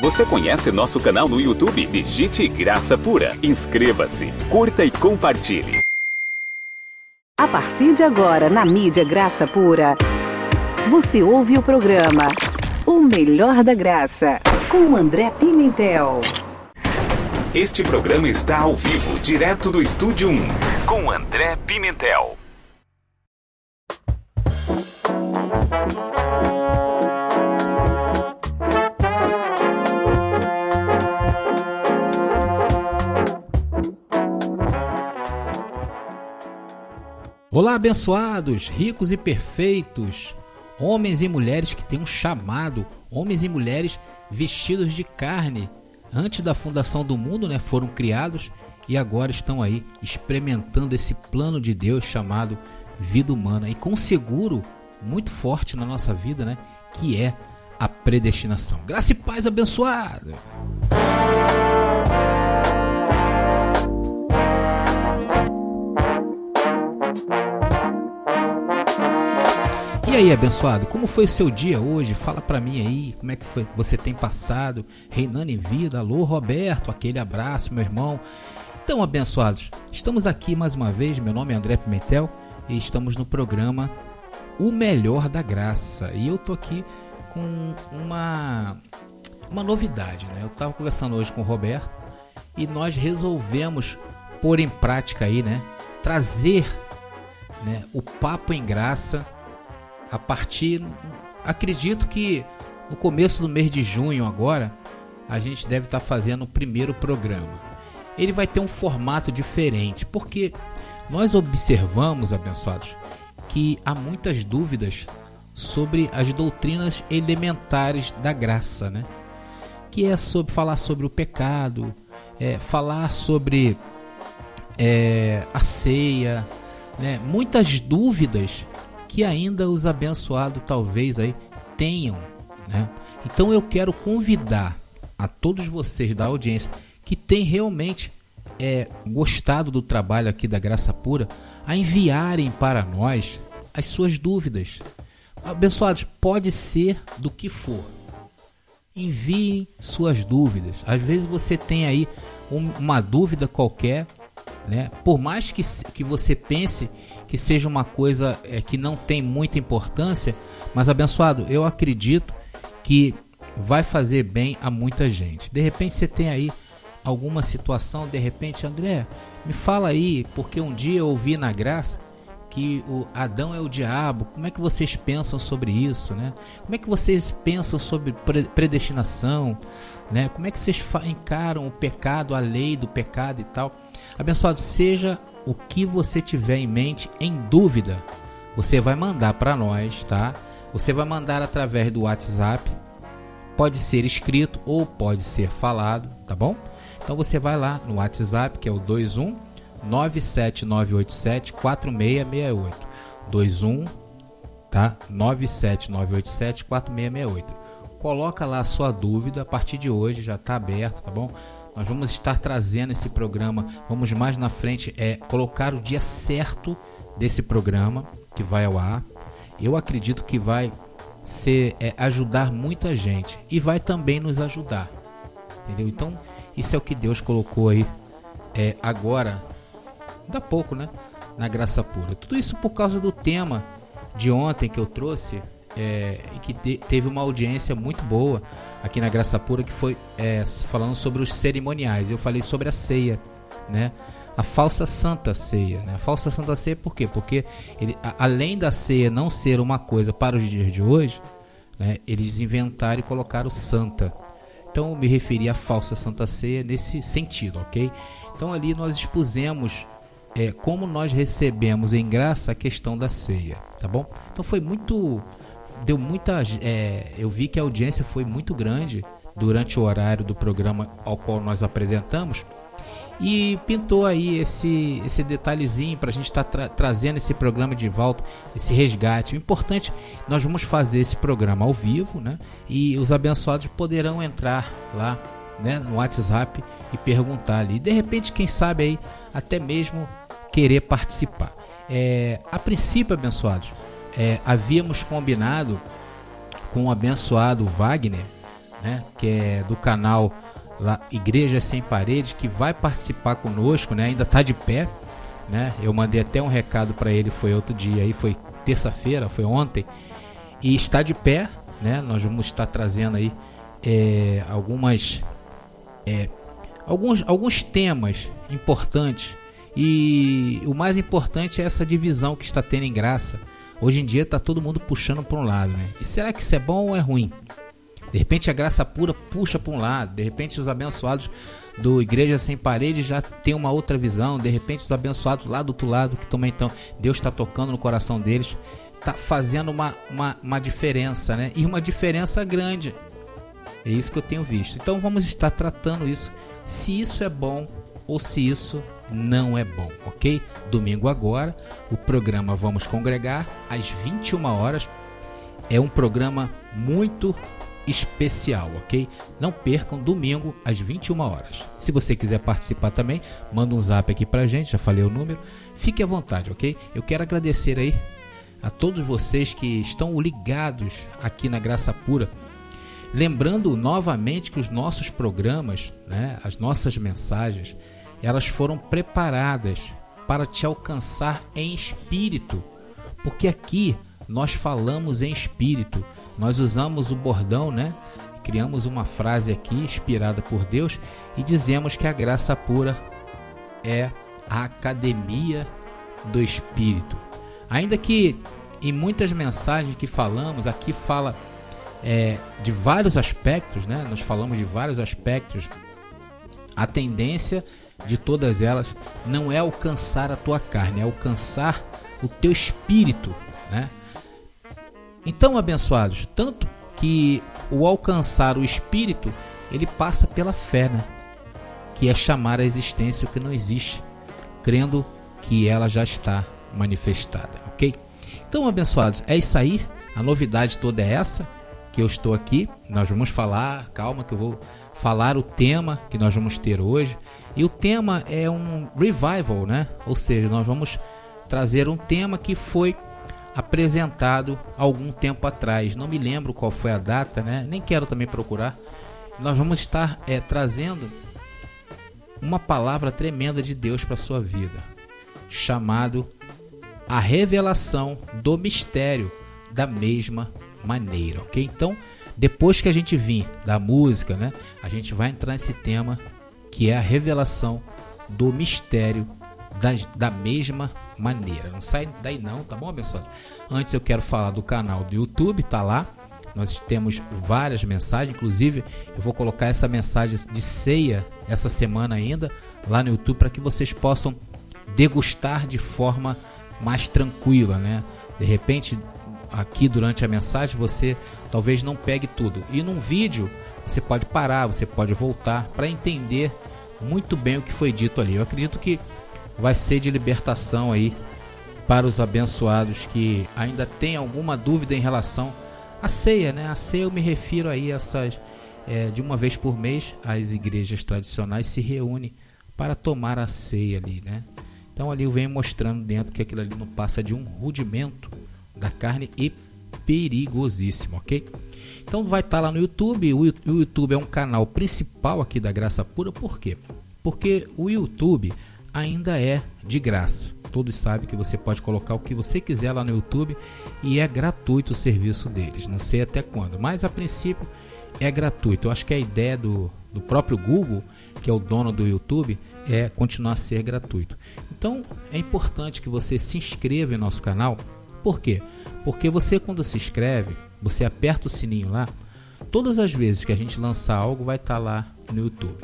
Você conhece nosso canal no YouTube? Digite Graça Pura. Inscreva-se, curta e compartilhe. A partir de agora, na mídia Graça Pura, você ouve o programa O Melhor da Graça, com André Pimentel. Este programa está ao vivo, direto do Estúdio 1, com André Pimentel. Olá, abençoados, ricos e perfeitos, homens e mulheres que têm um chamado, homens e mulheres vestidos de carne. Antes da fundação do mundo, né, foram criados e agora estão aí experimentando esse plano de Deus chamado vida humana e com seguro muito forte na nossa vida, né, que é a predestinação. Graça e paz abençoada. Aí, abençoado, como foi o seu dia hoje? Fala para mim aí, como é que foi, você tem passado, reinando em vida. Alô, Roberto, aquele abraço, meu irmão. Então, abençoados, estamos aqui mais uma vez. Meu nome é André Pimentel e estamos no programa O Melhor da Graça. E eu tô aqui com uma uma novidade, né? Eu estava conversando hoje com o Roberto e nós resolvemos pôr em prática aí, né? Trazer né, o papo em graça a partir. Acredito que no começo do mês de junho agora a gente deve estar tá fazendo o primeiro programa. Ele vai ter um formato diferente, porque nós observamos, abençoados, que há muitas dúvidas sobre as doutrinas elementares da graça, né? Que é sobre falar sobre o pecado, é, falar sobre é, a ceia, né? Muitas dúvidas que ainda os abençoados talvez aí tenham, né? Então eu quero convidar a todos vocês da audiência que tem realmente é, gostado do trabalho aqui da Graça Pura a enviarem para nós as suas dúvidas. Abençoados, pode ser do que for. Enviem suas dúvidas. Às vezes você tem aí um, uma dúvida qualquer, né? Por mais que, que você pense que seja uma coisa é, que não tem muita importância, mas abençoado, eu acredito que vai fazer bem a muita gente. De repente você tem aí alguma situação, de repente, André, me fala aí, porque um dia eu ouvi na graça que o Adão é o diabo. Como é que vocês pensam sobre isso, né? Como é que vocês pensam sobre predestinação, né? Como é que vocês encaram o pecado, a lei do pecado e tal? Abençoado seja o que você tiver em mente, em dúvida, você vai mandar para nós, tá? Você vai mandar através do WhatsApp. Pode ser escrito ou pode ser falado, tá bom? Então você vai lá no WhatsApp, que é o 21 97987 4668. 21 tá? 97987 4668. Coloca lá a sua dúvida, a partir de hoje já está aberto, tá bom? Nós vamos estar trazendo esse programa. Vamos mais na frente é colocar o dia certo desse programa que vai ao ar. Eu acredito que vai ser é, ajudar muita gente e vai também nos ajudar, entendeu? Então isso é o que Deus colocou aí é, agora, da pouco, né? Na graça pura. Tudo isso por causa do tema de ontem que eu trouxe é, e que te, teve uma audiência muito boa aqui na Graça Pura, que foi é, falando sobre os cerimoniais. Eu falei sobre a ceia, né? A falsa santa ceia, né? A falsa santa ceia por quê? Porque ele, a, além da ceia não ser uma coisa para os dias de hoje, né? Eles inventaram e colocaram santa. Então eu me referi à falsa santa ceia nesse sentido, ok? Então ali nós expusemos é, como nós recebemos em graça a questão da ceia, tá bom? Então foi muito deu muita. É, eu vi que a audiência foi muito grande durante o horário do programa ao qual nós apresentamos e pintou aí esse, esse detalhezinho para a gente estar tá tra trazendo esse programa de volta, esse resgate. O importante, nós vamos fazer esse programa ao vivo, né? E os abençoados poderão entrar lá, né, no WhatsApp e perguntar ali. De repente, quem sabe aí até mesmo querer participar. É, a princípio, abençoados, é, havíamos combinado com o abençoado Wagner né, que é do canal lá, Igreja Sem Paredes, que vai participar conosco, né, ainda está de pé. Né? Eu mandei até um recado para ele, foi outro dia, aí foi terça-feira, foi ontem, e está de pé. Né? Nós vamos estar trazendo aí é, algumas é, alguns, alguns temas importantes e o mais importante é essa divisão que está tendo em graça. Hoje em dia está todo mundo puxando para um lado, né? E será que isso é bom ou é ruim? De repente a graça pura puxa para um lado, de repente os abençoados do Igreja Sem Paredes já tem uma outra visão, de repente os abençoados lá do outro lado, que também estão, Deus está tocando no coração deles, está fazendo uma, uma, uma diferença, né? E uma diferença grande. É isso que eu tenho visto. Então vamos estar tratando isso, se isso é bom ou se isso não é bom, ok? Domingo agora, o programa Vamos Congregar às 21 horas. É um programa muito especial, ok? Não percam domingo às 21 horas. Se você quiser participar também, manda um zap aqui pra gente, já falei o número. Fique à vontade, ok? Eu quero agradecer aí a todos vocês que estão ligados aqui na Graça Pura. Lembrando novamente que os nossos programas, né, as nossas mensagens, elas foram preparadas para te alcançar em espírito, porque aqui nós falamos em espírito. Nós usamos o bordão, né? Criamos uma frase aqui inspirada por Deus e dizemos que a graça pura é a academia do espírito. Ainda que em muitas mensagens que falamos, aqui fala é, de vários aspectos, né? Nós falamos de vários aspectos. A tendência de todas elas não é alcançar a tua carne, é alcançar o teu espírito, né? Então, abençoados, tanto que o alcançar o espírito, ele passa pela fé, né? Que é chamar a existência o que não existe, crendo que ela já está manifestada, ok? Então, abençoados, é isso aí. A novidade toda é essa que eu estou aqui. Nós vamos falar, calma que eu vou falar o tema que nós vamos ter hoje. E o tema é um revival, né? Ou seja, nós vamos trazer um tema que foi apresentado algum tempo atrás. Não me lembro qual foi a data, né? Nem quero também procurar. Nós vamos estar é, trazendo uma palavra tremenda de Deus para sua vida, chamado a revelação do mistério da mesma maneira, ok? Então, depois que a gente vir da música, né, a gente vai entrar nesse tema que é a revelação do mistério da, da mesma maneira. Não sai daí não, tá bom, abençoado? Antes eu quero falar do canal do YouTube, tá lá. Nós temos várias mensagens, inclusive eu vou colocar essa mensagem de ceia essa semana ainda lá no YouTube para que vocês possam degustar de forma mais tranquila, né? De repente, aqui durante a mensagem você talvez não pegue tudo. E num vídeo você pode parar, você pode voltar para entender muito bem o que foi dito ali. Eu acredito que vai ser de libertação aí para os abençoados que ainda têm alguma dúvida em relação à ceia, né? A ceia eu me refiro aí a essas é, de uma vez por mês as igrejas tradicionais se reúnem para tomar a ceia ali, né? Então ali eu venho mostrando dentro que aquilo ali não passa de um rudimento da carne e perigosíssimo, ok? Então vai estar lá no YouTube. O YouTube é um canal principal aqui da Graça Pura, por quê? Porque o YouTube ainda é de graça. Todos sabem que você pode colocar o que você quiser lá no YouTube e é gratuito o serviço deles. Não sei até quando, mas a princípio é gratuito. Eu acho que a ideia do, do próprio Google, que é o dono do YouTube, é continuar a ser gratuito. Então é importante que você se inscreva em nosso canal. Por quê? Porque você, quando se inscreve, você aperta o sininho lá, todas as vezes que a gente lançar algo, vai estar lá no YouTube.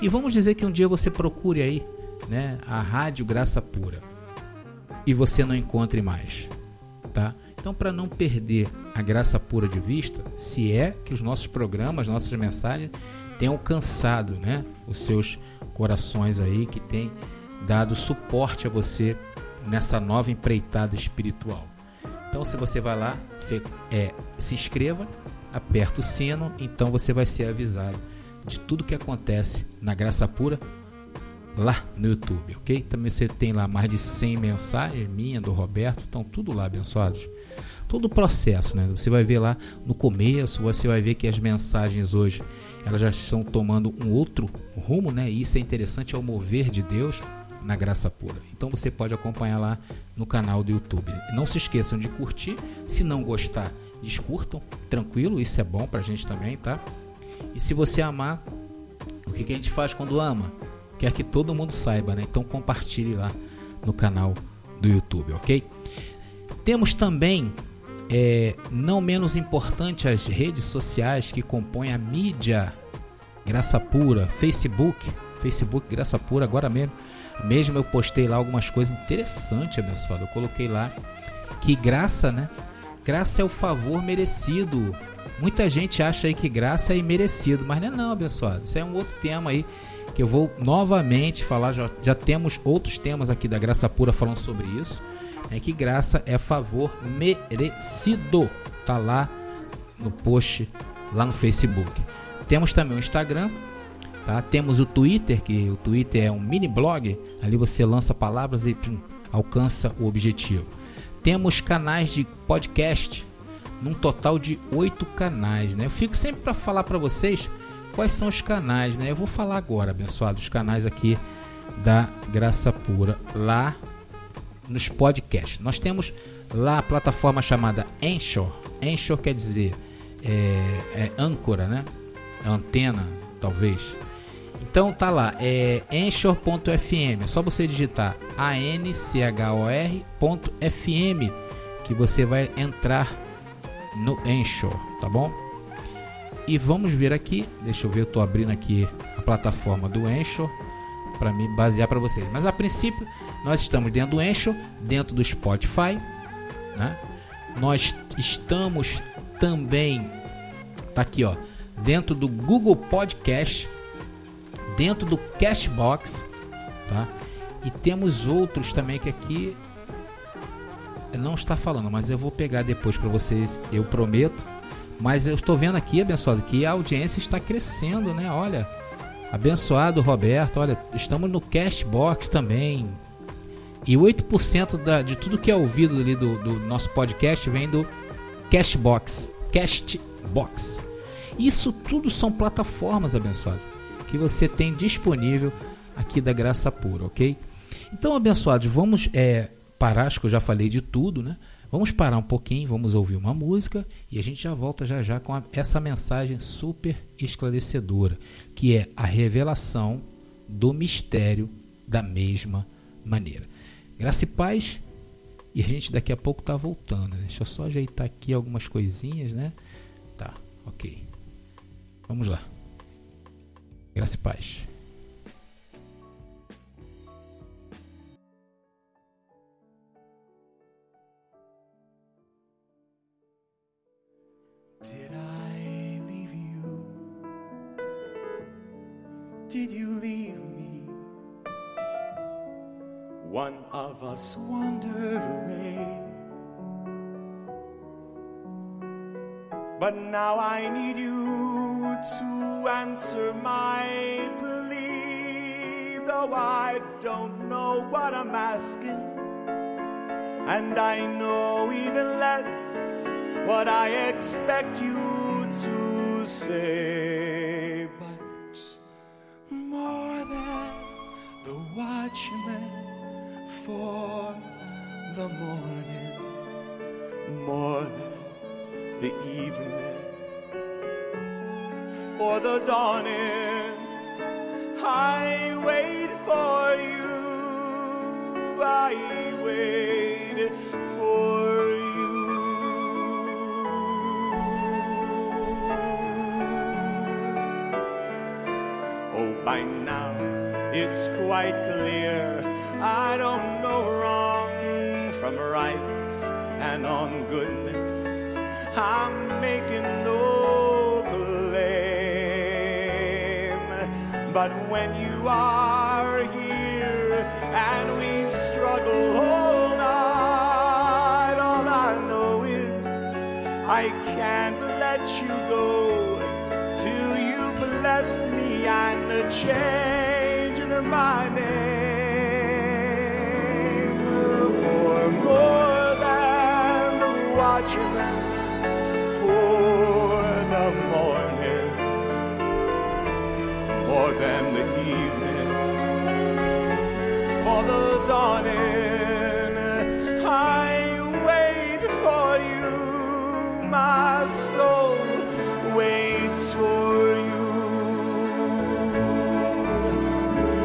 E vamos dizer que um dia você procure aí né, a Rádio Graça Pura e você não encontre mais, tá? Então, para não perder a graça pura de vista, se é que os nossos programas, nossas mensagens tenham alcançado, né, os seus corações aí que tem dado suporte a você nessa nova empreitada espiritual. Então, se você vai lá, você é, se inscreva, aperta o sino, então você vai ser avisado de tudo que acontece na Graça Pura lá no YouTube, ok? Também você tem lá mais de 100 mensagens minha, do Roberto, estão tudo lá abençoados. todo o processo, né? Você vai ver lá no começo, você vai ver que as mensagens hoje elas já estão tomando um outro rumo, né? E isso é interessante, é o mover de Deus na graça pura. Então você pode acompanhar lá no canal do YouTube. Não se esqueçam de curtir. Se não gostar, descurtam, tranquilo, isso é bom pra gente também, tá? E se você amar, o que, que a gente faz quando ama? Quer que todo mundo saiba, né? Então compartilhe lá no canal do YouTube, ok? Temos também, é, não menos importante, as redes sociais que compõem a mídia Graça Pura, Facebook, Facebook Graça Pura, agora mesmo mesmo eu postei lá algumas coisas interessantes, abençoado. Eu coloquei lá que graça, né? Graça é o favor merecido. Muita gente acha aí que graça é imerecido, mas não é não, abençoado. Isso é um outro tema aí que eu vou novamente falar. Já, já temos outros temas aqui da graça pura falando sobre isso. É que graça é favor merecido. Tá lá no post lá no Facebook. Temos também o Instagram, Tá? Temos o Twitter, que o Twitter é um mini blog, ali você lança palavras e pum, alcança o objetivo. Temos canais de podcast, num total de oito canais. Né? Eu fico sempre para falar para vocês quais são os canais. Né? Eu vou falar agora, abençoado, os canais aqui da Graça Pura, lá nos podcasts. Nós temos lá a plataforma chamada Anchor. Anchor quer dizer é, é âncora, né? Antena, talvez. Então tá lá, é Anchor.fm. É só você digitar anchor.fm que você vai entrar no Anchor, tá bom? E vamos ver aqui, deixa eu ver, eu tô abrindo aqui a plataforma do Anchor para me basear para vocês. Mas a princípio, nós estamos dentro do Anchor, dentro do Spotify, né? Nós estamos também tá aqui, ó, dentro do Google Podcast dentro do Cashbox, tá? E temos outros também que aqui não está falando, mas eu vou pegar depois para vocês, eu prometo. Mas eu estou vendo aqui, abençoado, que a audiência está crescendo, né? Olha, abençoado Roberto, olha, estamos no Cashbox também. E 8% da, de tudo que é ouvido ali do, do nosso podcast vem do Cashbox. Cashbox. Isso tudo são plataformas, abençoado que você tem disponível aqui da Graça Pura, ok? Então, abençoados, vamos é, parar, acho que eu já falei de tudo, né? Vamos parar um pouquinho, vamos ouvir uma música e a gente já volta já já com a, essa mensagem super esclarecedora, que é a revelação do mistério da mesma maneira. Graça e paz, e a gente daqui a pouco tá voltando. Né? Deixa eu só ajeitar aqui algumas coisinhas, né? Tá, ok. Vamos lá. Graça e paz. Did I leave you? Did you leave me? One of us wandered away. But now I need you to answer my plea, though I don't know what I'm asking. And I know even less what I expect you to say. But more than the watchman for the morning, more than the evening for the dawning. I wait for you. I wait for you. Oh, by now it's quite clear I don't know wrong from right and on goodness. I'm making no claim. But when you are here and we struggle all night, all I know is I can't let you go till you blessed me and changed my name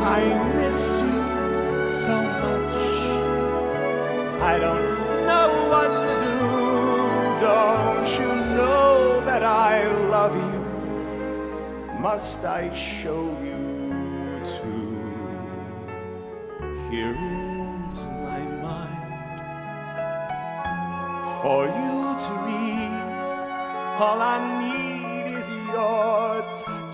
I miss you so much. I don't know what to do. Don't you know that I love you? Must I show you too? Here is my mind for you to read. All I need is your touch.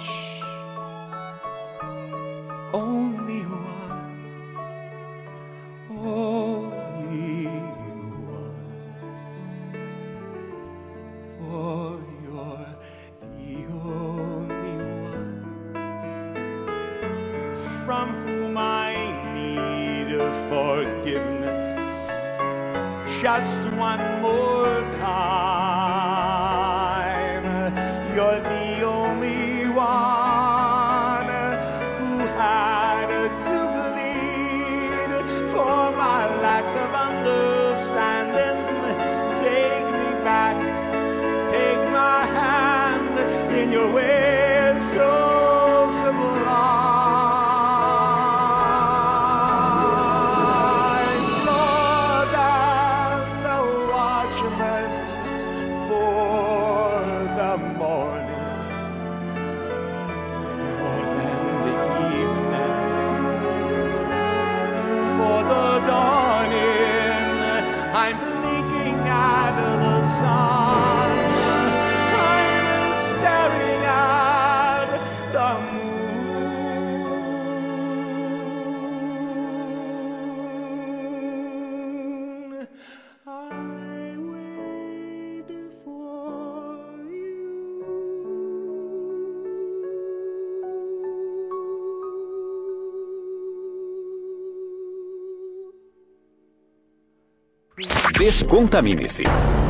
Descontamine-se.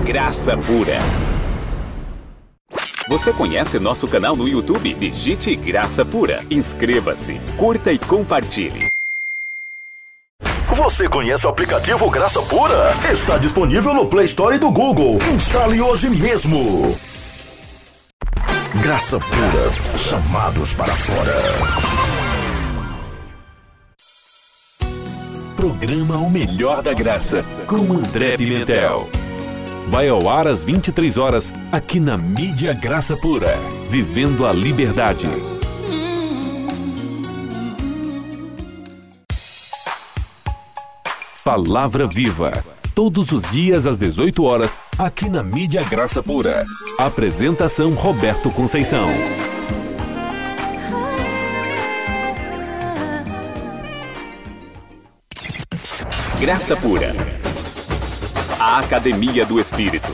Graça pura. Você conhece nosso canal no YouTube? Digite Graça Pura. Inscreva-se, curta e compartilhe. Você conhece o aplicativo Graça Pura? Está disponível no Play Store do Google. Instale hoje mesmo. Graça Pura, chamados para fora. Programa O Melhor da Graça, com André Pimentel. Vai ao ar às 23 horas, aqui na Mídia Graça Pura. Vivendo a liberdade. Palavra Viva. Todos os dias às 18 horas, aqui na Mídia Graça Pura. Apresentação Roberto Conceição. Graça Pura. A Academia do Espírito.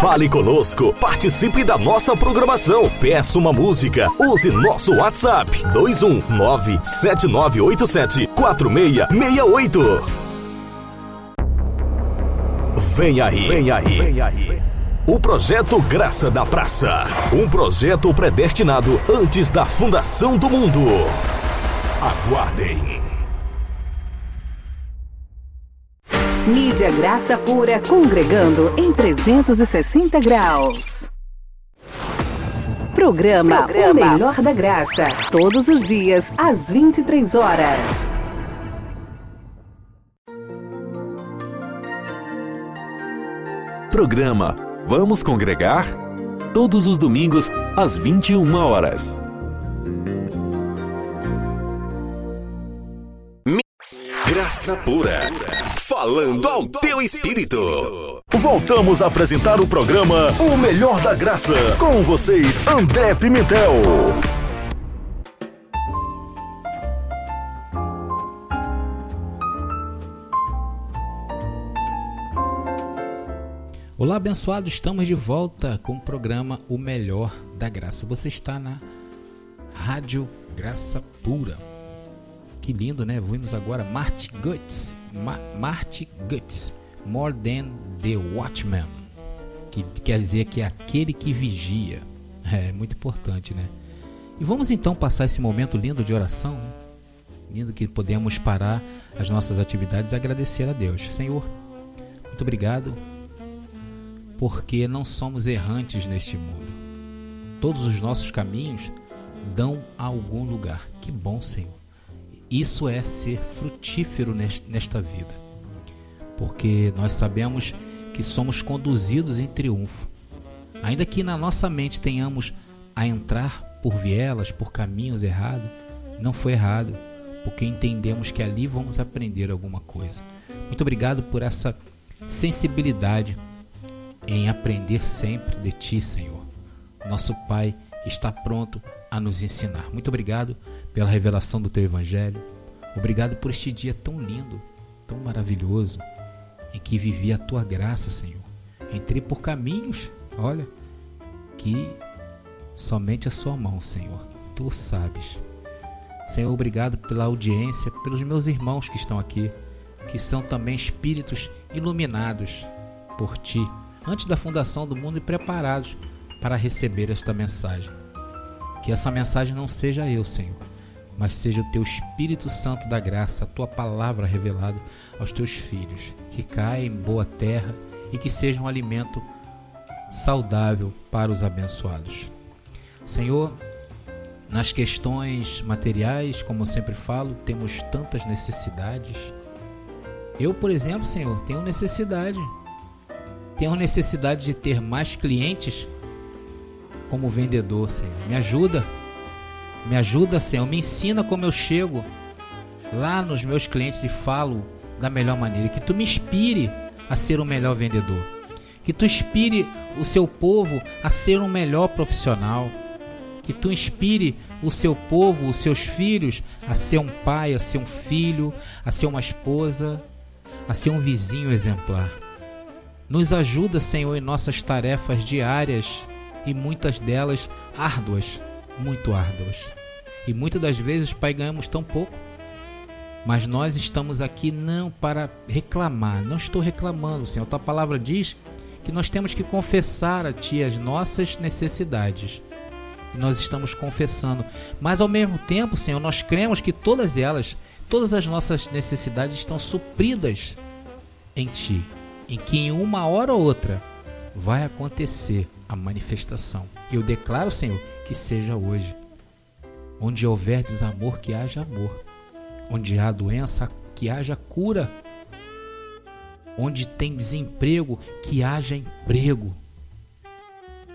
Fale conosco, participe da nossa programação, peça uma música, use nosso WhatsApp 21979874668. Vem aí, vem aí, vem aí. O projeto Graça da Praça, um projeto predestinado antes da fundação do mundo. Aguardem. Mídia Graça Pura congregando em 360 graus. Programa, O Melhor da Graça. Todos os dias, às 23 horas. Programa Vamos Congregar? Todos os domingos, às 21 horas. Graça Pura. Falando ao teu espírito. Voltamos a apresentar o programa O Melhor da Graça. Com vocês, André Pimentel. Olá, abençoado, estamos de volta com o programa O Melhor da Graça. Você está na Rádio Graça Pura. Que lindo, né? Vimos agora Marty Guts. Ma Marty Guts. More than the watchman, que quer dizer que é aquele que vigia. É muito importante, né? E vamos então passar esse momento lindo de oração, né? lindo que podemos parar as nossas atividades e agradecer a Deus. Senhor, muito obrigado, porque não somos errantes neste mundo. Todos os nossos caminhos dão a algum lugar. Que bom, Senhor. Isso é ser frutífero nesta vida, porque nós sabemos que somos conduzidos em triunfo. Ainda que na nossa mente tenhamos a entrar por vielas, por caminhos errados, não foi errado, porque entendemos que ali vamos aprender alguma coisa. Muito obrigado por essa sensibilidade em aprender sempre de Ti, Senhor. Nosso Pai está pronto a nos ensinar. Muito obrigado pela revelação do Teu Evangelho. Obrigado por este dia tão lindo, tão maravilhoso, em que vivi a Tua graça, Senhor. Entrei por caminhos, olha, que somente a Sua mão, Senhor. Tu sabes. Senhor, obrigado pela audiência, pelos meus irmãos que estão aqui, que são também espíritos iluminados por Ti, antes da fundação do mundo e preparados para receber esta mensagem. Que essa mensagem não seja eu, Senhor, mas seja o Teu Espírito Santo da graça, a Tua palavra revelada aos Teus filhos, que caia em boa terra e que seja um alimento saudável para os abençoados. Senhor, nas questões materiais, como eu sempre falo, temos tantas necessidades. Eu, por exemplo, Senhor, tenho necessidade. Tenho necessidade de ter mais clientes como vendedor, Senhor. Me ajuda. Me ajuda, Senhor. Me ensina como eu chego lá nos meus clientes e falo da melhor maneira. Que tu me inspire a ser um melhor vendedor. Que tu inspire o seu povo a ser um melhor profissional. Que tu inspire o seu povo, os seus filhos, a ser um pai, a ser um filho, a ser uma esposa, a ser um vizinho exemplar. Nos ajuda, Senhor, em nossas tarefas diárias e muitas delas árduas, muito árduas. E muitas das vezes, Pai, ganhamos tão pouco. Mas nós estamos aqui não para reclamar, não estou reclamando, Senhor. Tua palavra diz que nós temos que confessar a Ti as nossas necessidades. E nós estamos confessando. Mas ao mesmo tempo, Senhor, nós cremos que todas elas, todas as nossas necessidades estão supridas em Ti. Em que em uma hora ou outra vai acontecer a manifestação. Eu declaro, Senhor, que seja hoje. Onde houver desamor, que haja amor. Onde há doença, que haja cura. Onde tem desemprego, que haja emprego.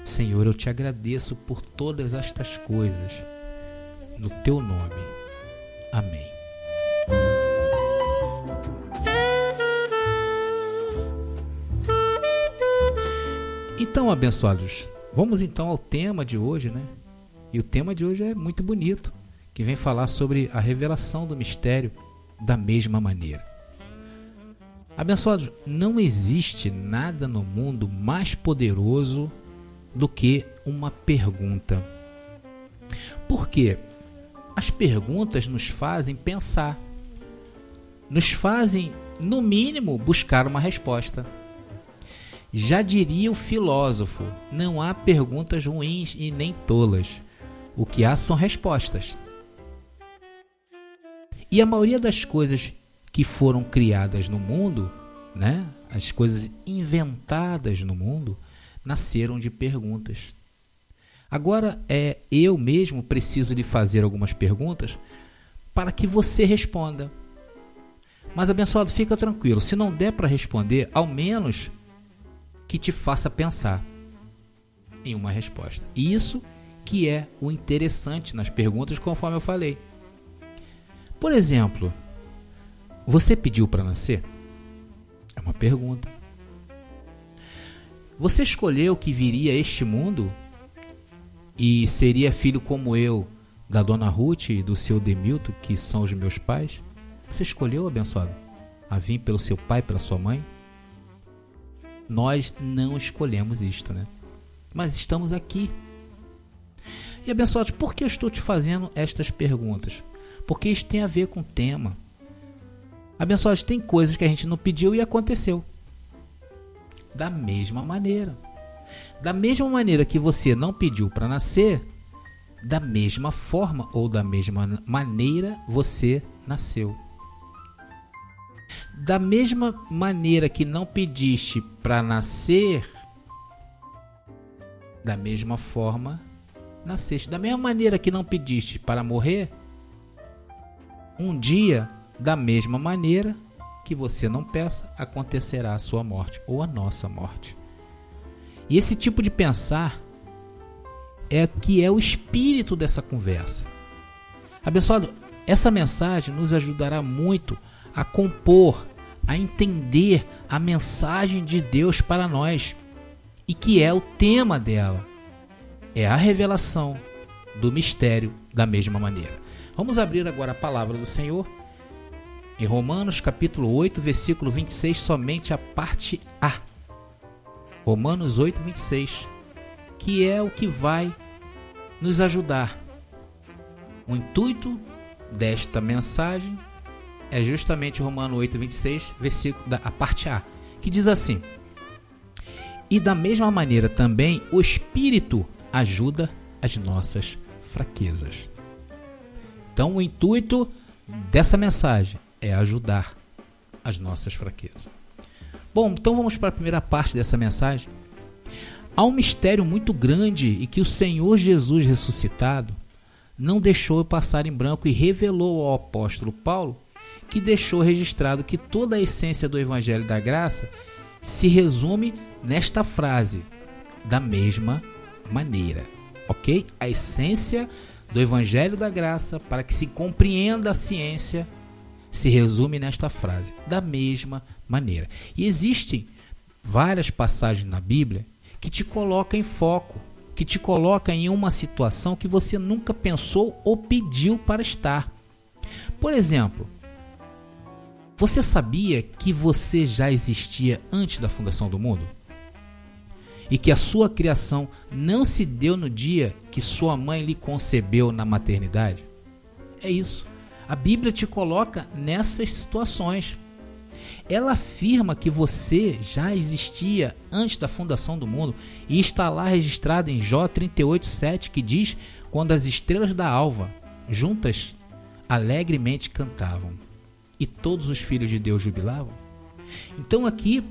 Senhor, eu te agradeço por todas estas coisas. No teu nome. Amém. Então, abençoados, vamos então ao tema de hoje, né? E o tema de hoje é muito bonito, que vem falar sobre a revelação do mistério da mesma maneira. Abençoados, não existe nada no mundo mais poderoso do que uma pergunta. Por quê? As perguntas nos fazem pensar, nos fazem, no mínimo, buscar uma resposta. Já diria o filósofo: não há perguntas ruins e nem tolas. O que há são respostas. E a maioria das coisas que foram criadas no mundo, né, as coisas inventadas no mundo, nasceram de perguntas. Agora é eu mesmo preciso lhe fazer algumas perguntas para que você responda. Mas abençoado, fica tranquilo, se não der para responder, ao menos que te faça pensar em uma resposta. Isso que é o interessante nas perguntas, conforme eu falei. Por exemplo, você pediu para nascer? É uma pergunta. Você escolheu que viria a este mundo e seria filho como eu, da dona Ruth e do seu Demilton, que são os meus pais? Você escolheu, abençoado, a vir pelo seu pai, pela sua mãe? Nós não escolhemos isto, né? Mas estamos aqui. E abençoados, por que eu estou te fazendo estas perguntas? Porque isso tem a ver com o tema. Abençoados, tem coisas que a gente não pediu e aconteceu. da mesma maneira. Da mesma maneira que você não pediu para nascer, da mesma forma ou da mesma maneira você nasceu. Da mesma maneira que não pediste para nascer, da mesma forma nasceste. Da mesma maneira que não pediste para morrer, um dia, da mesma maneira que você não peça, acontecerá a sua morte ou a nossa morte. E esse tipo de pensar é que é o espírito dessa conversa. Abençoado, essa mensagem nos ajudará muito a compor, a entender a mensagem de Deus para nós e que é o tema dela. É a revelação do mistério da mesma maneira. Vamos abrir agora a palavra do Senhor em Romanos capítulo 8, versículo 26, somente a parte A. Romanos 8, 26, que é o que vai nos ajudar. O intuito desta mensagem é justamente Romano 8, 26, versículo da a parte A, que diz assim: E da mesma maneira também o Espírito ajuda as nossas fraquezas. Então, o intuito dessa mensagem é ajudar as nossas fraquezas. Bom, então vamos para a primeira parte dessa mensagem. Há um mistério muito grande e que o Senhor Jesus ressuscitado não deixou passar em branco e revelou ao apóstolo Paulo que deixou registrado que toda a essência do Evangelho da Graça se resume nesta frase: da mesma maneira. Ok? A essência do Evangelho da Graça, para que se compreenda a ciência, se resume nesta frase: da mesma maneira. E existem várias passagens na Bíblia que te colocam em foco, que te colocam em uma situação que você nunca pensou ou pediu para estar. Por exemplo, você sabia que você já existia antes da fundação do mundo? E que a sua criação não se deu no dia que sua mãe lhe concebeu na maternidade? É isso. A Bíblia te coloca nessas situações. Ela afirma que você já existia antes da fundação do mundo e está lá registrado em Jó 38:7 que diz: "Quando as estrelas da alva juntas alegremente cantavam" e todos os filhos de Deus jubilavam? Então aqui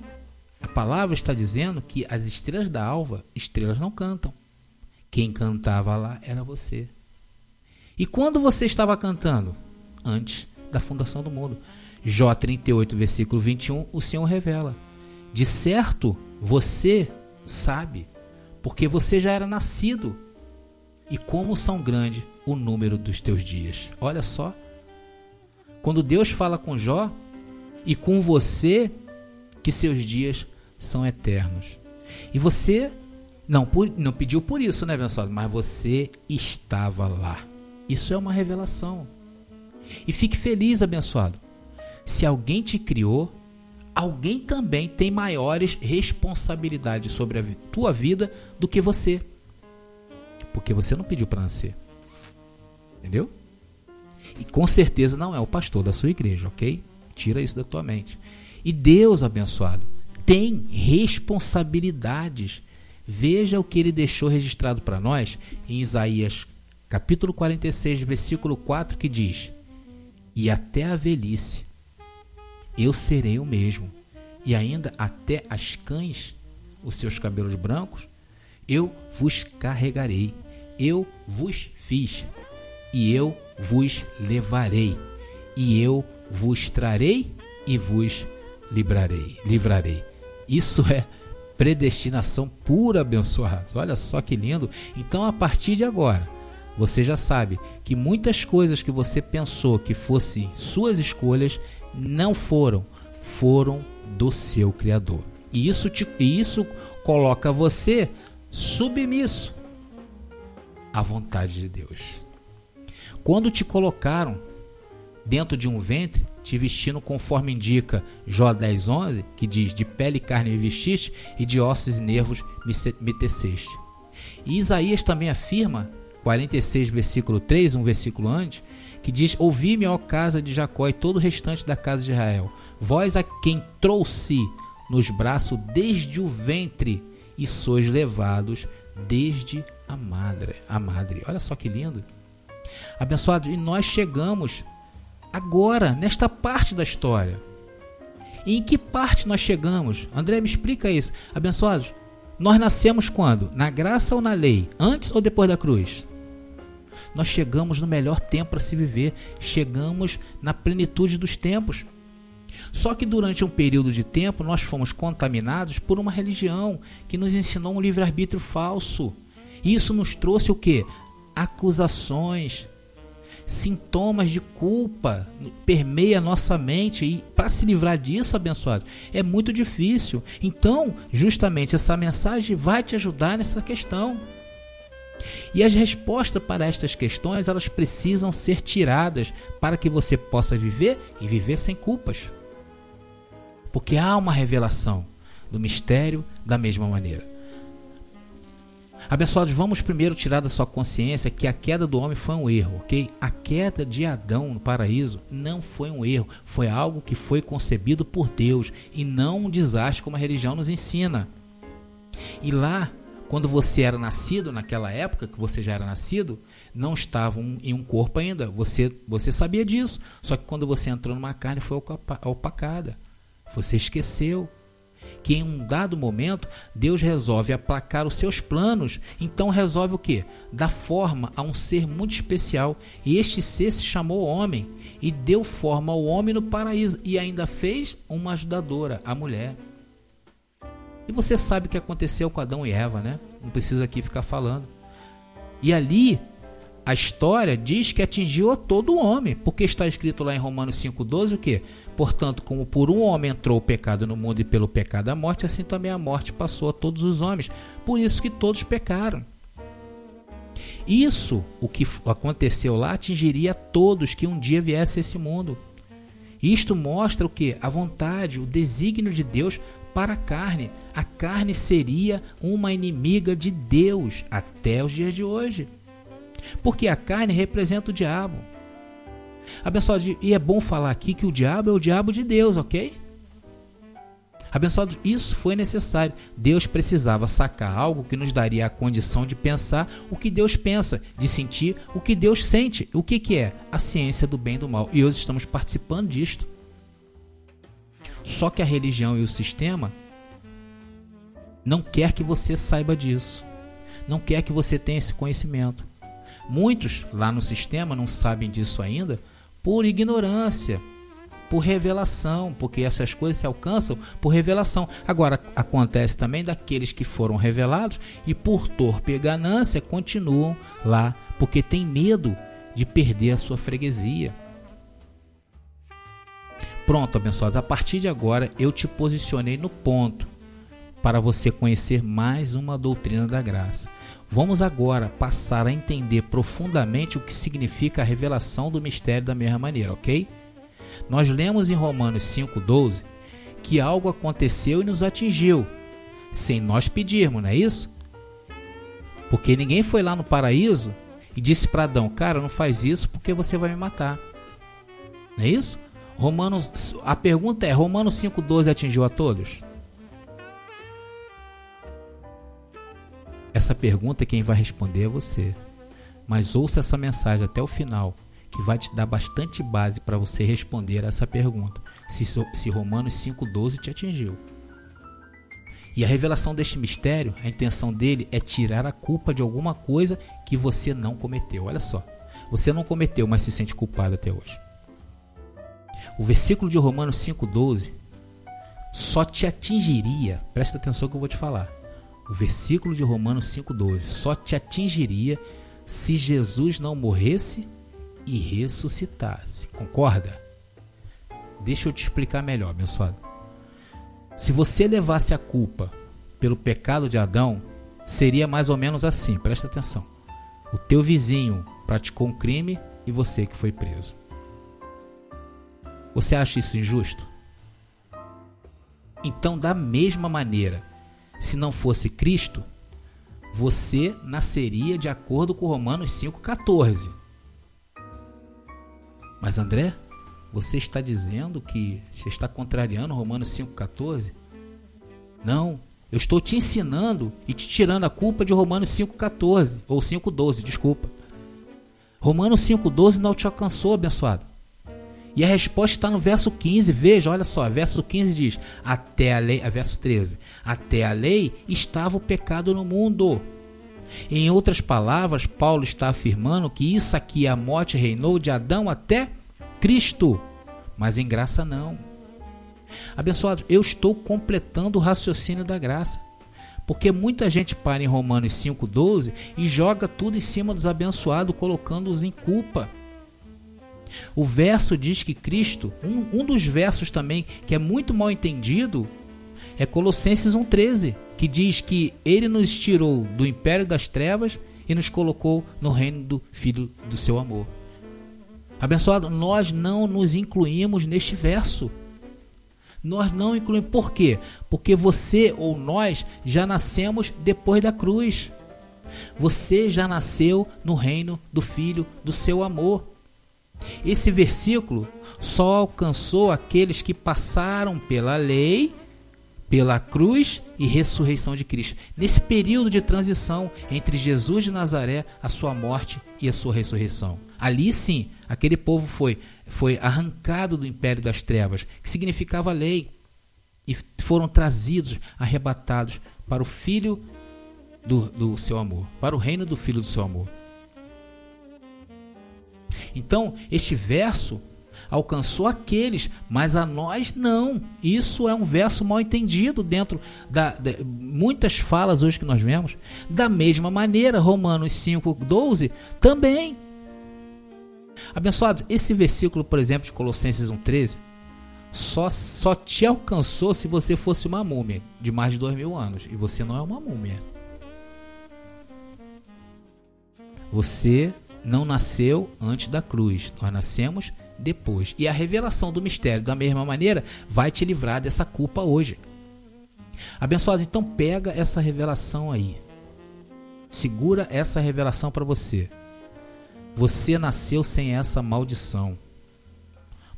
a palavra está dizendo que as estrelas da alva, estrelas não cantam. Quem cantava lá era você. E quando você estava cantando? Antes da fundação do mundo. Jó 38, versículo 21, o Senhor revela: De certo, você sabe, porque você já era nascido. E como são grande o número dos teus dias. Olha só quando Deus fala com Jó e com você que seus dias são eternos. E você não, por, não pediu por isso, né, abençoado? Mas você estava lá. Isso é uma revelação. E fique feliz, abençoado. Se alguém te criou, alguém também tem maiores responsabilidades sobre a tua vida do que você. Porque você não pediu para nascer. Entendeu? E com certeza não é o pastor da sua igreja, ok? Tira isso da tua mente. E Deus, abençoado, tem responsabilidades. Veja o que ele deixou registrado para nós em Isaías capítulo 46, versículo 4, que diz: E até a velhice eu serei o mesmo, e ainda até as cães, os seus cabelos brancos, eu vos carregarei, eu vos fiz, e eu vos levarei, e eu vos trarei e vos livrarei. livrarei. Isso é predestinação pura, abençoados. Olha só que lindo. Então, a partir de agora, você já sabe que muitas coisas que você pensou que fossem suas escolhas não foram, foram do seu Criador. E isso, te, e isso coloca você submisso à vontade de Deus. Quando te colocaram dentro de um ventre, te vestindo conforme indica Jó 10:11, que diz: De pele e carne me vestiste, e de ossos e nervos me teceste. E Isaías também afirma, 46, versículo 3, um versículo antes, que diz: Ouvi-me, ó casa de Jacó, e todo o restante da casa de Israel, vós a quem trouxe nos braços desde o ventre e sois levados desde a madre. A madre. Olha só que lindo. Abençoado, e nós chegamos agora, nesta parte da história. E em que parte nós chegamos? André, me explica isso. Abençoados, nós nascemos quando? Na graça ou na lei? Antes ou depois da cruz? Nós chegamos no melhor tempo para se viver, chegamos na plenitude dos tempos. Só que durante um período de tempo nós fomos contaminados por uma religião que nos ensinou um livre-arbítrio falso. Isso nos trouxe o que? Acusações, sintomas de culpa permeia nossa mente e para se livrar disso, abençoado, é muito difícil. Então, justamente essa mensagem vai te ajudar nessa questão. E as respostas para estas questões, elas precisam ser tiradas para que você possa viver e viver sem culpas. Porque há uma revelação do mistério da mesma maneira. Abençoados, vamos primeiro tirar da sua consciência que a queda do homem foi um erro, ok? A queda de Adão no paraíso não foi um erro, foi algo que foi concebido por Deus e não um desastre como a religião nos ensina. E lá, quando você era nascido, naquela época que você já era nascido, não estava em um corpo ainda. Você, você sabia disso. Só que quando você entrou numa carne, foi opacada. Você esqueceu que em um dado momento Deus resolve aplacar os seus planos, então resolve o que? Dar forma a um ser muito especial. E este ser se chamou homem e deu forma ao homem no paraíso e ainda fez uma ajudadora, a mulher. E você sabe o que aconteceu com Adão e Eva, né? Não precisa aqui ficar falando. E ali a história diz que atingiu a todo homem, porque está escrito lá em Romanos 5,12 o que? Portanto, como por um homem entrou o pecado no mundo e pelo pecado a morte, assim também a morte passou a todos os homens. Por isso que todos pecaram. Isso, o que aconteceu lá, atingiria a todos que um dia viesse a esse mundo. Isto mostra o que? A vontade, o desígnio de Deus para a carne. A carne seria uma inimiga de Deus até os dias de hoje. Porque a carne representa o diabo. Abençoado, e é bom falar aqui que o diabo é o diabo de Deus, ok? Abençoado, isso foi necessário. Deus precisava sacar algo que nos daria a condição de pensar o que Deus pensa, de sentir o que Deus sente. O que, que é? A ciência do bem e do mal. E hoje estamos participando disto. Só que a religião e o sistema não quer que você saiba disso. Não quer que você tenha esse conhecimento. Muitos lá no sistema não sabem disso ainda por ignorância, por revelação, porque essas coisas se alcançam por revelação. Agora, acontece também daqueles que foram revelados e por torpe e ganância continuam lá, porque tem medo de perder a sua freguesia. Pronto, abençoados, a partir de agora eu te posicionei no ponto para você conhecer mais uma doutrina da graça. Vamos agora passar a entender profundamente o que significa a revelação do mistério da mesma maneira, ok? Nós lemos em Romanos 5,12 que algo aconteceu e nos atingiu, sem nós pedirmos, não é isso? Porque ninguém foi lá no paraíso e disse para Adão: Cara, não faz isso porque você vai me matar. Não é isso? Romanos, a pergunta é: Romanos 5,12 atingiu a todos? Essa pergunta quem vai responder é você. Mas ouça essa mensagem até o final, que vai te dar bastante base para você responder essa pergunta. Se, se Romanos 5,12 te atingiu. E a revelação deste mistério, a intenção dele é tirar a culpa de alguma coisa que você não cometeu. Olha só. Você não cometeu, mas se sente culpado até hoje. O versículo de Romanos 5,12 só te atingiria, presta atenção que eu vou te falar, o versículo de Romanos 5,12 só te atingiria se Jesus não morresse e ressuscitasse. Concorda? Deixa eu te explicar melhor, abençoado. Se você levasse a culpa pelo pecado de Adão, seria mais ou menos assim, presta atenção. O teu vizinho praticou um crime e você que foi preso. Você acha isso injusto? Então, da mesma maneira se não fosse Cristo, você nasceria de acordo com Romanos 5,14. Mas André, você está dizendo que você está contrariando Romanos 5,14? Não, eu estou te ensinando e te tirando a culpa de Romanos 5,14 ou 5,12, desculpa. Romanos 5,12 não te alcançou, abençoado. E a resposta está no verso 15. Veja, olha só, verso 15 diz: Até a lei, verso 13: Até a lei estava o pecado no mundo. Em outras palavras, Paulo está afirmando que isso aqui, a morte reinou de Adão até Cristo, mas em graça não. Abençoado, eu estou completando o raciocínio da graça. Porque muita gente para em Romanos 5,12 e joga tudo em cima dos abençoados, colocando-os em culpa. O verso diz que Cristo, um, um dos versos também que é muito mal entendido, é Colossenses 1,13, que diz que ele nos tirou do império das trevas e nos colocou no reino do Filho do seu amor. Abençoado, nós não nos incluímos neste verso. Nós não incluímos. Por quê? Porque você ou nós já nascemos depois da cruz. Você já nasceu no reino do Filho do seu amor. Esse versículo só alcançou aqueles que passaram pela lei, pela cruz e ressurreição de Cristo. Nesse período de transição entre Jesus de Nazaré, a sua morte e a sua ressurreição. Ali sim, aquele povo foi, foi arrancado do império das trevas, que significava lei, e foram trazidos, arrebatados para o filho do, do seu amor, para o reino do filho do seu amor. Então, este verso alcançou aqueles, mas a nós não. Isso é um verso mal entendido dentro da, de muitas falas hoje que nós vemos. Da mesma maneira, Romanos 5:12 também. Abençoado, esse versículo, por exemplo, de Colossenses 1:13, só só te alcançou se você fosse uma múmia de mais de dois mil anos e você não é uma múmia. Você não nasceu antes da cruz, nós nascemos depois. E a revelação do mistério, da mesma maneira, vai te livrar dessa culpa hoje. Abençoado, então pega essa revelação aí. Segura essa revelação para você. Você nasceu sem essa maldição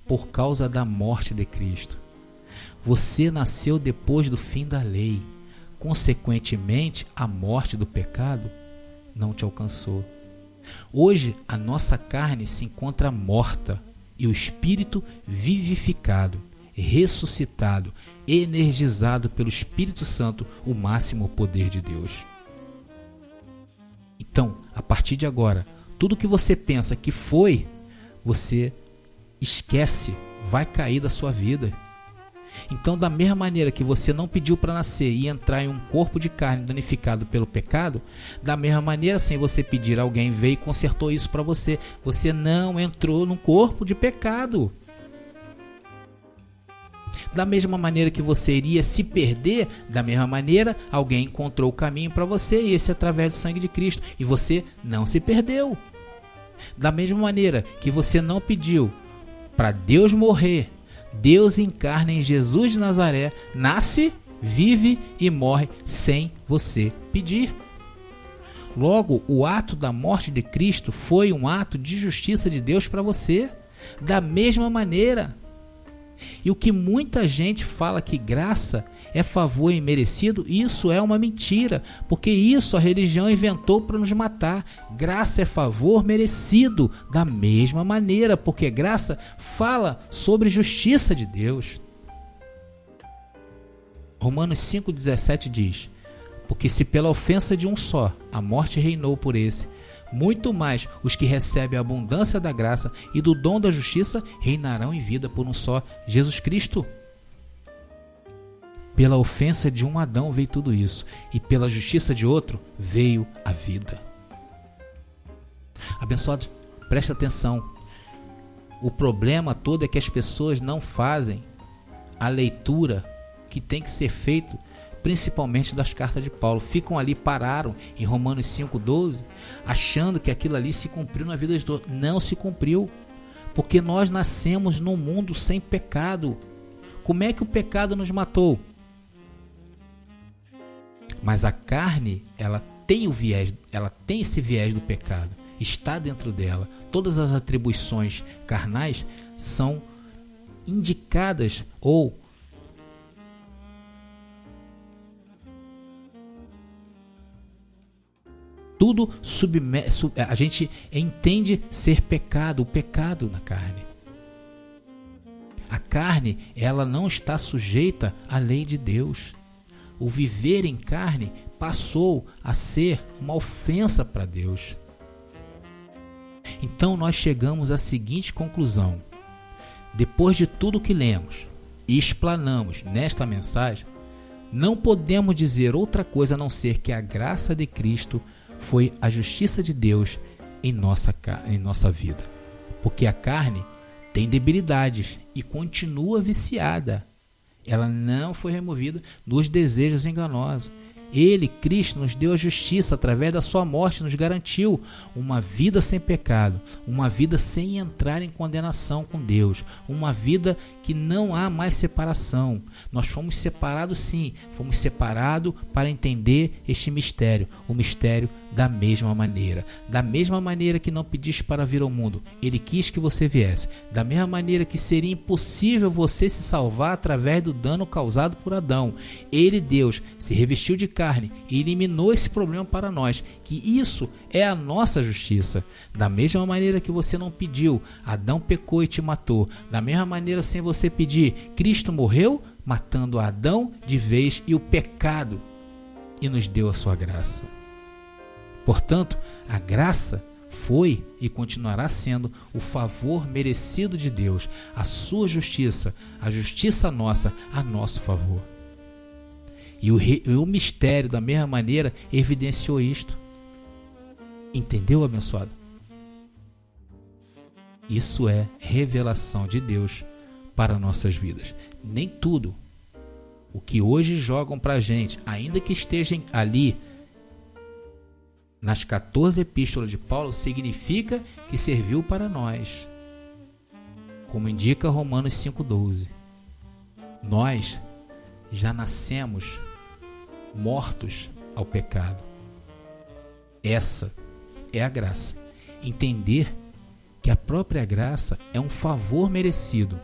por causa da morte de Cristo. Você nasceu depois do fim da lei. Consequentemente, a morte do pecado não te alcançou. Hoje a nossa carne se encontra morta e o espírito vivificado, ressuscitado, energizado pelo Espírito Santo, o máximo poder de Deus. Então, a partir de agora, tudo que você pensa que foi, você esquece, vai cair da sua vida. Então, da mesma maneira que você não pediu para nascer e entrar em um corpo de carne danificado pelo pecado, da mesma maneira, sem você pedir, alguém veio e consertou isso para você. Você não entrou num corpo de pecado. Da mesma maneira que você iria se perder, da mesma maneira, alguém encontrou o caminho para você, e esse é através do sangue de Cristo, e você não se perdeu. Da mesma maneira que você não pediu para Deus morrer Deus encarna em Jesus de Nazaré, nasce, vive e morre sem você pedir. Logo, o ato da morte de Cristo foi um ato de justiça de Deus para você. Da mesma maneira, e o que muita gente fala que graça é favor imerecido, isso é uma mentira, porque isso a religião inventou para nos matar. Graça é favor merecido, da mesma maneira, porque graça fala sobre justiça de Deus. Romanos 5,17 diz: Porque se pela ofensa de um só a morte reinou por esse, muito mais os que recebem a abundância da graça e do dom da justiça reinarão em vida por um só Jesus Cristo. Pela ofensa de um Adão veio tudo isso, e pela justiça de outro veio a vida. Abençoados, preste atenção. O problema todo é que as pessoas não fazem a leitura que tem que ser feito principalmente das cartas de Paulo. Ficam ali, pararam em Romanos 5,12, achando que aquilo ali se cumpriu na vida de todos. Não se cumpriu, porque nós nascemos num mundo sem pecado. Como é que o pecado nos matou? Mas a carne, ela tem o viés, ela tem esse viés do pecado, está dentro dela. Todas as atribuições carnais são indicadas ou tudo subme a gente entende ser pecado, o pecado na carne. A carne, ela não está sujeita à lei de Deus. O viver em carne passou a ser uma ofensa para Deus. Então nós chegamos à seguinte conclusão: depois de tudo que lemos e explanamos nesta mensagem, não podemos dizer outra coisa a não ser que a graça de Cristo foi a justiça de Deus em nossa, em nossa vida. Porque a carne tem debilidades e continua viciada. Ela não foi removida dos desejos enganosos. Ele, Cristo, nos deu a justiça através da sua morte, nos garantiu uma vida sem pecado, uma vida sem entrar em condenação com Deus, uma vida que não há mais separação. Nós fomos separados sim, fomos separados para entender este mistério, o mistério da mesma maneira. Da mesma maneira que não pediste para vir ao mundo, ele quis que você viesse. Da mesma maneira que seria impossível você se salvar através do dano causado por Adão. Ele, Deus, se revestiu de carne e eliminou esse problema para nós, que isso é a nossa justiça. Da mesma maneira que você não pediu, Adão pecou e te matou. Da mesma maneira, sem você pedir, Cristo morreu, matando Adão de vez e o pecado, e nos deu a sua graça. Portanto, a graça foi e continuará sendo o favor merecido de Deus, a sua justiça, a justiça nossa, a nosso favor. E o, e o mistério, da mesma maneira, evidenciou isto. Entendeu, abençoado? Isso é revelação de Deus para nossas vidas. Nem tudo o que hoje jogam para a gente, ainda que estejam ali nas 14 epístolas de Paulo, significa que serviu para nós, como indica Romanos 5,12. Nós já nascemos mortos ao pecado. Essa é a graça. Entender que a própria graça é um favor merecido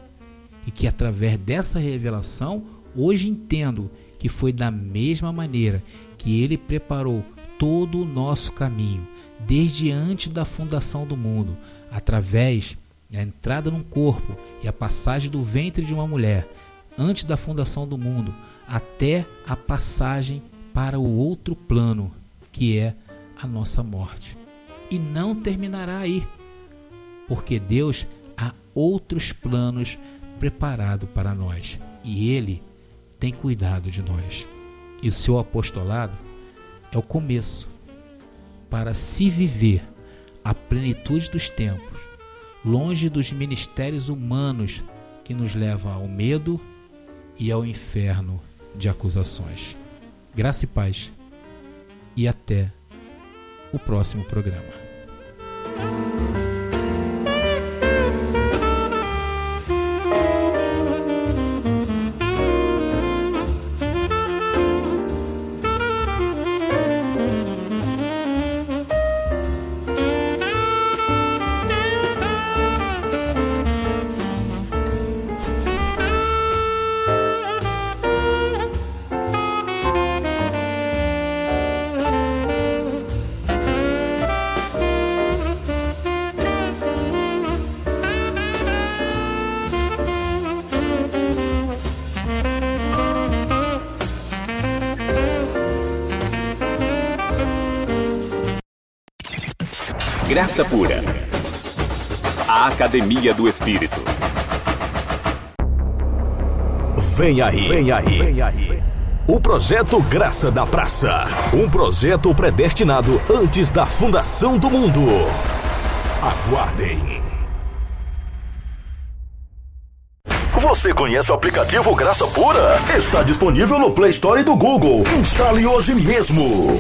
e que através dessa revelação, hoje entendo que foi da mesma maneira que ele preparou todo o nosso caminho, desde antes da fundação do mundo, através da entrada num corpo e a passagem do ventre de uma mulher, antes da fundação do mundo, até a passagem para o outro plano, que é a nossa morte. E não terminará aí, porque Deus há outros planos preparados para nós e Ele tem cuidado de nós. E o seu apostolado é o começo para se viver a plenitude dos tempos, longe dos ministérios humanos que nos levam ao medo e ao inferno de acusações. Graça e paz. E até o próximo programa. Graça Pura. A Academia do Espírito. Vem aí, vem aí, vem aí. O projeto Graça da Praça. Um projeto predestinado antes da fundação do mundo. Aguardem. Você conhece o aplicativo Graça Pura? Está disponível no Play Store do Google. Instale hoje mesmo.